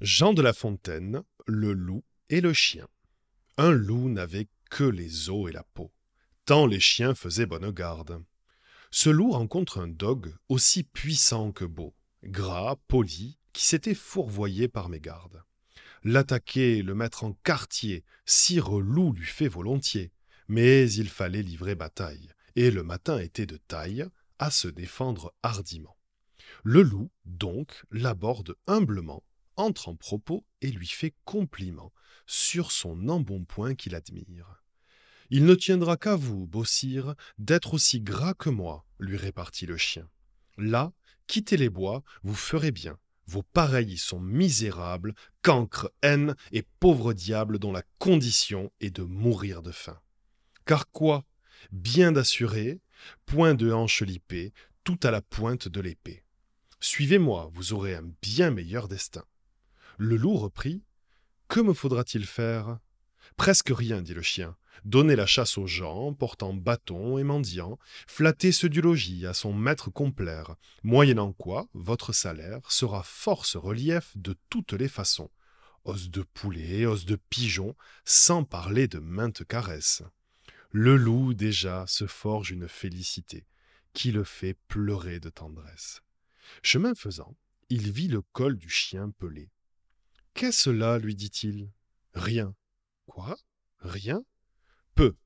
Jean de La Fontaine, le loup et le chien. Un loup n'avait que les os et la peau, tant les chiens faisaient bonne garde. Ce loup rencontre un dogue aussi puissant que beau, gras, poli, qui s'était fourvoyé par mégarde. L'attaquer, le mettre en quartier, sire loup lui fait volontiers, mais il fallait livrer bataille, et le matin était de taille à se défendre hardiment. Le loup, donc, l'aborde humblement, entre en propos et lui fait compliment sur son embonpoint qu'il admire. Il ne tiendra qu'à vous, beau sire, d'être aussi gras que moi, lui répartit le chien. Là, quittez les bois, vous ferez bien. Vos pareils sont misérables, cancres, haine et pauvres diables dont la condition est de mourir de faim. Car quoi? Bien d'assurer, point de hanche lipée, tout à la pointe de l'épée. Suivez-moi, vous aurez un bien meilleur destin. Le loup reprit Que me faudra-t-il faire? Presque rien, dit le chien. Donner la chasse aux gens, portant bâton et mendiant, flatter ceux du logis à son maître complaire, moyennant quoi votre salaire sera force relief de toutes les façons. Os de poulet, os de pigeon, sans parler de maintes caresses. Le loup déjà se forge une félicité, qui le fait pleurer de tendresse. Chemin faisant, il vit le col du chien pelé. Qu'est-ce là lui dit-il? Rien. Quoi? Rien? Peu.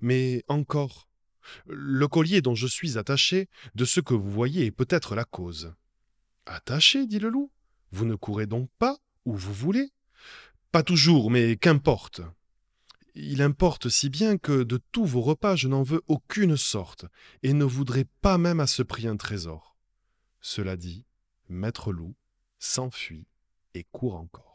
Mais encore. Le collier dont je suis attaché, de ce que vous voyez, est peut-être la cause. Attaché dit le loup? Vous ne courez donc pas où vous voulez? Pas toujours, mais qu'importe. Il importe si bien que de tous vos repas je n'en veux aucune sorte, et ne voudrais pas même à ce prix un trésor. Cela dit, maître loup s'enfuit et court encore.